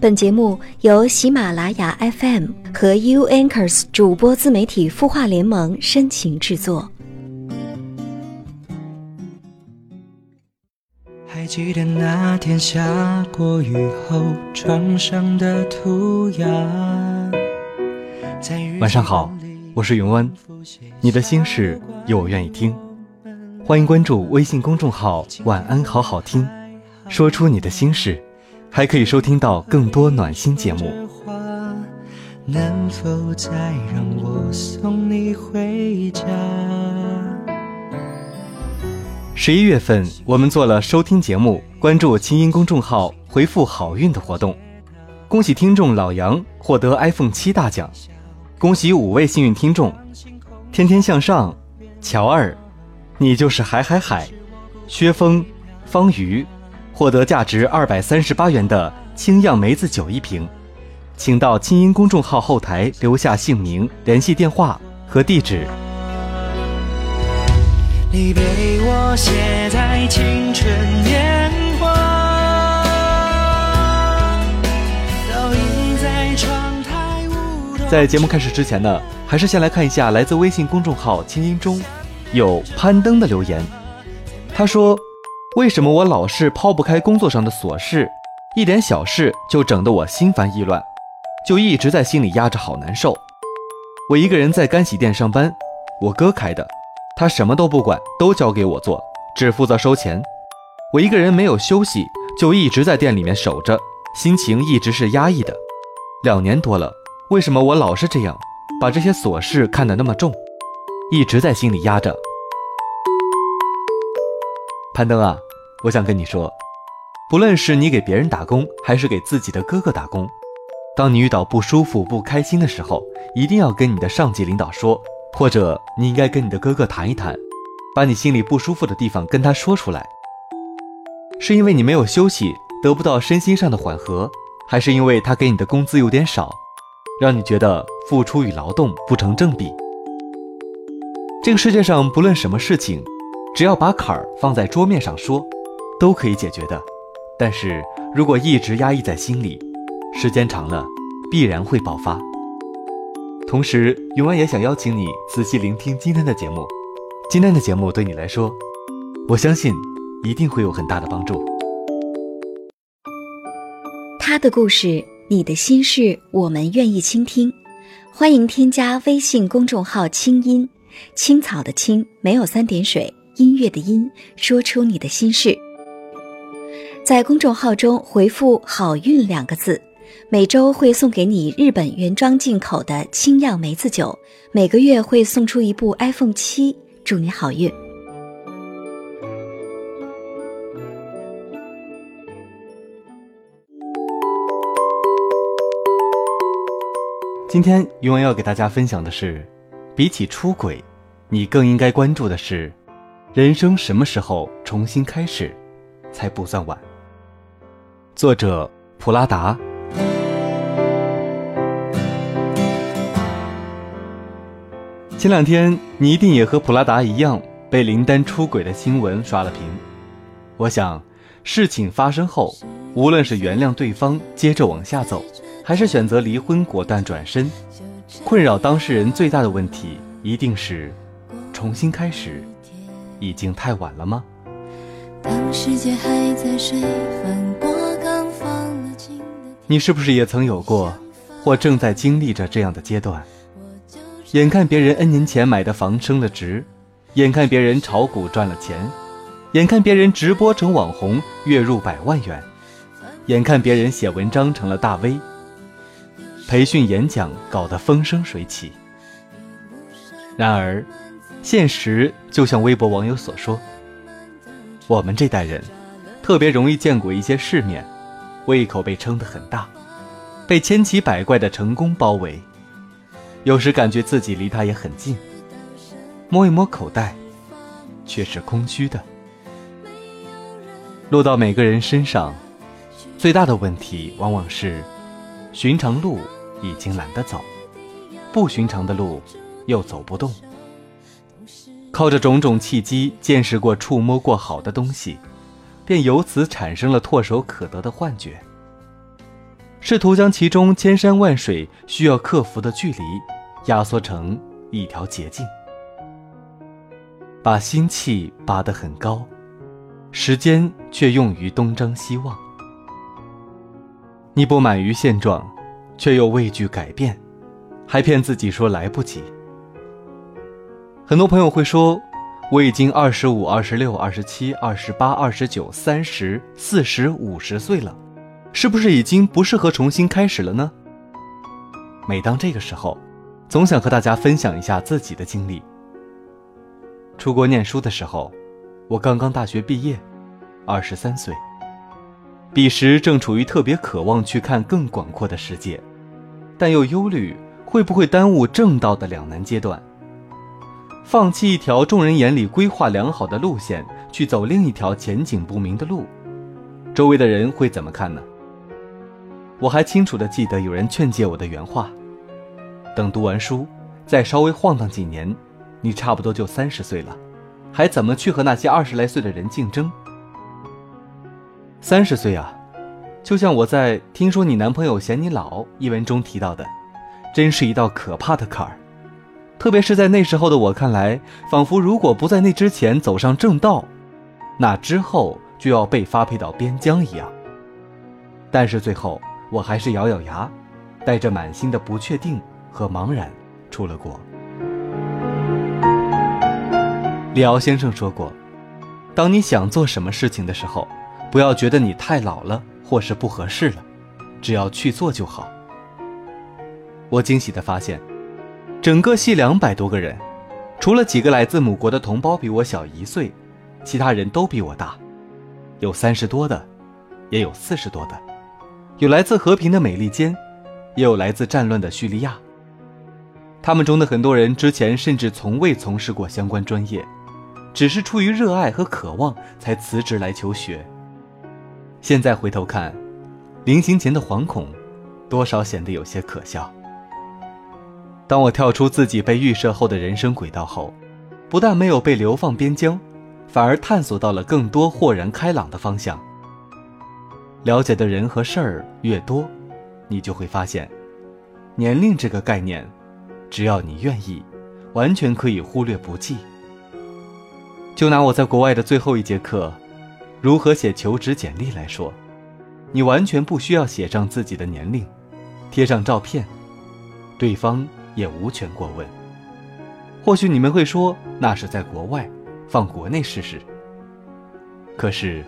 本节目由喜马拉雅 FM 和 U Anchors 主播自媒体孵化联盟深情制作。还记得那天下过雨后窗上的涂鸦。晚上好，我是永安，你的心事有我愿意听，欢迎关注微信公众号“晚安好好听”，说出你的心事。还可以收听到更多暖心节目。能否再让我送你回家？十一月份，我们做了收听节目、关注清音公众号、回复好运的活动，恭喜听众老杨获得 iPhone 七大奖，恭喜五位幸运听众：天天向上、乔二、你就是海海海、薛峰、方瑜。获得价值二百三十八元的清酿梅子酒一瓶，请到清音公众号后台留下姓名、联系电话和地址。你被我写在青春年华，倒映在窗台。在节目开始之前呢，还是先来看一下来自微信公众号“清音中”有攀登的留言，他说。为什么我老是抛不开工作上的琐事，一点小事就整得我心烦意乱，就一直在心里压着，好难受。我一个人在干洗店上班，我哥开的，他什么都不管，都交给我做，只负责收钱。我一个人没有休息，就一直在店里面守着，心情一直是压抑的。两年多了，为什么我老是这样，把这些琐事看得那么重，一直在心里压着？攀登啊，我想跟你说，不论是你给别人打工，还是给自己的哥哥打工，当你遇到不舒服、不开心的时候，一定要跟你的上级领导说，或者你应该跟你的哥哥谈一谈，把你心里不舒服的地方跟他说出来。是因为你没有休息，得不到身心上的缓和，还是因为他给你的工资有点少，让你觉得付出与劳动不成正比？这个世界上不论什么事情。只要把坎儿放在桌面上说，都可以解决的。但是如果一直压抑在心里，时间长了，必然会爆发。同时，永安也想邀请你仔细聆听今天的节目。今天的节目对你来说，我相信一定会有很大的帮助。他的故事，你的心事，我们愿意倾听。欢迎添加微信公众号“清音青草”的青，没有三点水。音乐的音，说出你的心事。在公众号中回复“好运”两个字，每周会送给你日本原装进口的清酿梅子酒，每个月会送出一部 iPhone 七，祝你好运。今天永远要给大家分享的是，比起出轨，你更应该关注的是。人生什么时候重新开始，才不算晚？作者普拉达。前两天你一定也和普拉达一样，被林丹出轨的新闻刷了屏。我想，事情发生后，无论是原谅对方接着往下走，还是选择离婚果断转身，困扰当事人最大的问题，一定是重新开始。已经太晚了吗？你是不是也曾有过，或正在经历着这样的阶段？眼看别人 N 年前买的房升了值，眼看别人炒股赚了钱，眼看别人直播成网红月入百万元，眼看别人写文章成了大 V，培训演讲搞得风生水起。然而。现实就像微博网友所说：“我们这代人，特别容易见过一些世面，胃口被撑得很大，被千奇百怪的成功包围，有时感觉自己离他也很近，摸一摸口袋，却是空虚的。落到每个人身上，最大的问题往往是，寻常路已经懒得走，不寻常的路又走不动。”靠着种种契机见识过、触摸过好的东西，便由此产生了唾手可得的幻觉。试图将其中千山万水需要克服的距离压缩成一条捷径，把心气拔得很高，时间却用于东张西望。你不满于现状，却又畏惧改变，还骗自己说来不及。很多朋友会说，我已经二十五、二十六、二十七、二十八、二十九、三十、四十五十岁了。是不是已经不适合重新开始了呢？每当这个时候，总想和大家分享一下自己的经历。出国念书的时候，我刚刚大学毕业，二十三岁。彼时正处于特别渴望去看更广阔的世界，但又忧虑会不会耽误正道的两难阶段。放弃一条众人眼里规划良好的路线，去走另一条前景不明的路，周围的人会怎么看呢？我还清楚地记得有人劝诫我的原话：等读完书，再稍微晃荡几年，你差不多就三十岁了，还怎么去和那些二十来岁的人竞争？三十岁啊，就像我在《听说你男朋友嫌你老》一文中提到的，真是一道可怕的坎儿。特别是在那时候的我看来，仿佛如果不在那之前走上正道，那之后就要被发配到边疆一样。但是最后。我还是咬咬牙，带着满心的不确定和茫然出了国。李敖先生说过：“当你想做什么事情的时候，不要觉得你太老了或是不合适了，只要去做就好。”我惊喜地发现，整个系两百多个人，除了几个来自母国的同胞比我小一岁，其他人都比我大，有三十多的，也有四十多的。有来自和平的美利坚，也有来自战乱的叙利亚。他们中的很多人之前甚至从未从事过相关专业，只是出于热爱和渴望才辞职来求学。现在回头看，临行前的惶恐，多少显得有些可笑。当我跳出自己被预设后的人生轨道后，不但没有被流放边疆，反而探索到了更多豁然开朗的方向。了解的人和事儿越多，你就会发现，年龄这个概念，只要你愿意，完全可以忽略不计。就拿我在国外的最后一节课，如何写求职简历来说，你完全不需要写上自己的年龄，贴上照片，对方也无权过问。或许你们会说那是在国外，放国内试试。可是。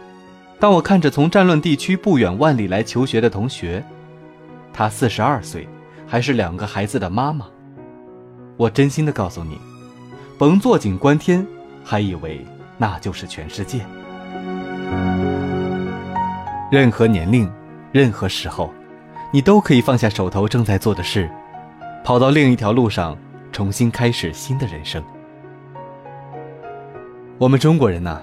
当我看着从战乱地区不远万里来求学的同学，她四十二岁，还是两个孩子的妈妈，我真心的告诉你，甭坐井观天，还以为那就是全世界。任何年龄，任何时候，你都可以放下手头正在做的事，跑到另一条路上，重新开始新的人生。我们中国人呐。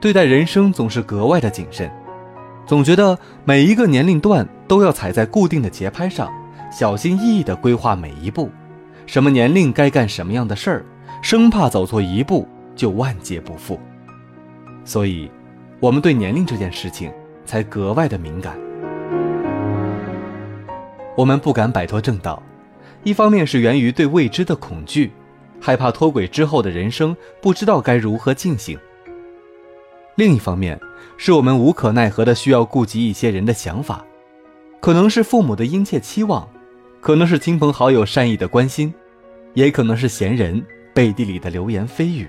对待人生总是格外的谨慎，总觉得每一个年龄段都要踩在固定的节拍上，小心翼翼地规划每一步，什么年龄该干什么样的事儿，生怕走错一步就万劫不复。所以，我们对年龄这件事情才格外的敏感。我们不敢摆脱正道，一方面是源于对未知的恐惧，害怕脱轨之后的人生不知道该如何进行。另一方面，是我们无可奈何的需要顾及一些人的想法，可能是父母的殷切期望，可能是亲朋好友善意的关心，也可能是闲人背地里的流言蜚语。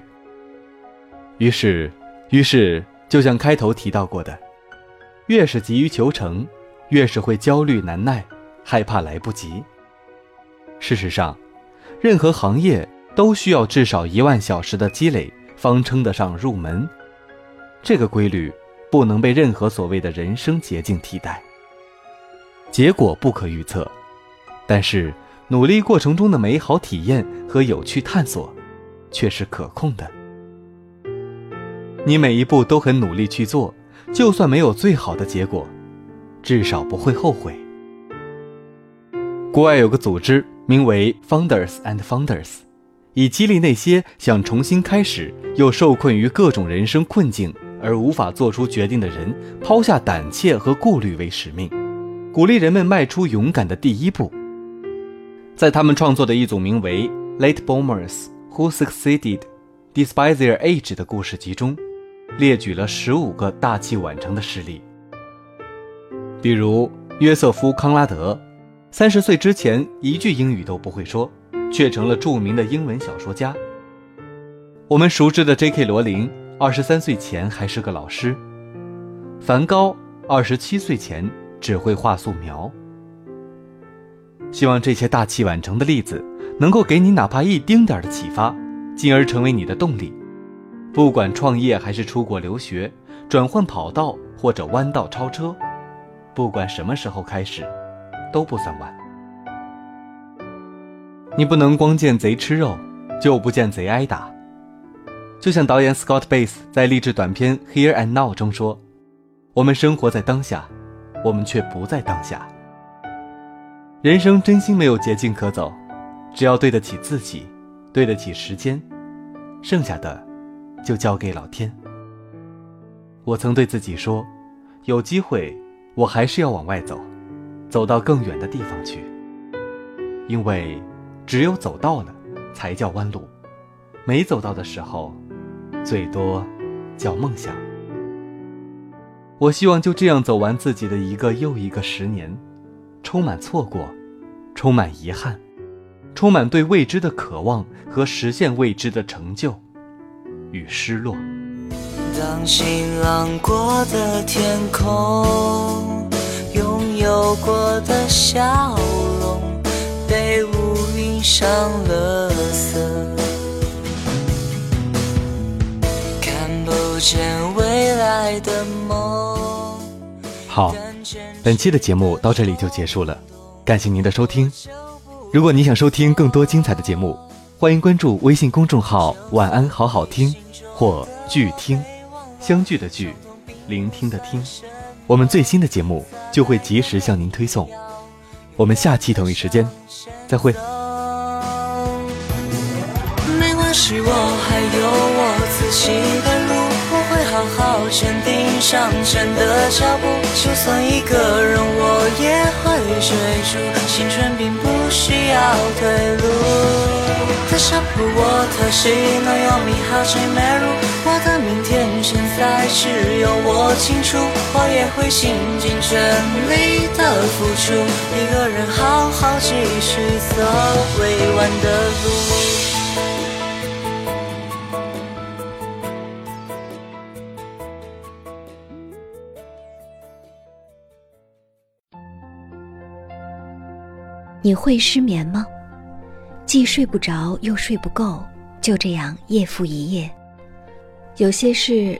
于是，于是，就像开头提到过的，越是急于求成，越是会焦虑难耐，害怕来不及。事实上，任何行业都需要至少一万小时的积累，方称得上入门。这个规律不能被任何所谓的人生捷径替代。结果不可预测，但是努力过程中的美好体验和有趣探索，却是可控的。你每一步都很努力去做，就算没有最好的结果，至少不会后悔。国外有个组织名为 Founders and Founders，以激励那些想重新开始又受困于各种人生困境。而无法做出决定的人，抛下胆怯和顾虑为使命，鼓励人们迈出勇敢的第一步。在他们创作的一组名为《Late Boomers Who Succeeded Despite Their Age》的故事集中，列举了十五个大器晚成的事例。比如约瑟夫·康拉德，三十岁之前一句英语都不会说，却成了著名的英文小说家。我们熟知的 J.K. 罗琳，二十三岁前还是个老师。梵高，二十七岁前只会画素描。希望这些大器晚成的例子，能够给你哪怕一丁点的启发，进而成为你的动力。不管创业还是出国留学，转换跑道或者弯道超车，不管什么时候开始，都不算晚。你不能光见贼吃肉，就不见贼挨打。就像导演 Scott Bass 在励志短片《Here and Now》中说：“我们生活在当下，我们却不在当下。”人生真心没有捷径可走，只要对得起自己，对得起时间，剩下的就交给老天。我曾对自己说，有机会我还是要往外走，走到更远的地方去。因为只有走到了，才叫弯路；没走到的时候，最多叫梦想。我希望就这样走完自己的一个又一个十年。充满错过，充满遗憾，充满对未知的渴望和实现未知的成就与失落。当晴朗过的天空，拥有过的笑容，被乌云上了色，看不见未来的梦。好。本期的节目到这里就结束了，感谢您的收听。如果你想收听更多精彩的节目，欢迎关注微信公众号“晚安好好听”或“聚听”，相聚的聚，聆听的听，我们最新的节目就会及时向您推送。我们下期同一时间再会。没关系，我还有我自己的路。我会好好坚定向前的脚步，就算一个人我也会追逐。青春并不需要退路。的下铺我特喜能有你好进美如我的明天在只有我清楚，我也会倾尽全力的付出。一个人好好继续走未完的路。你会失眠吗？既睡不着又睡不够，就这样夜复一夜。有些事，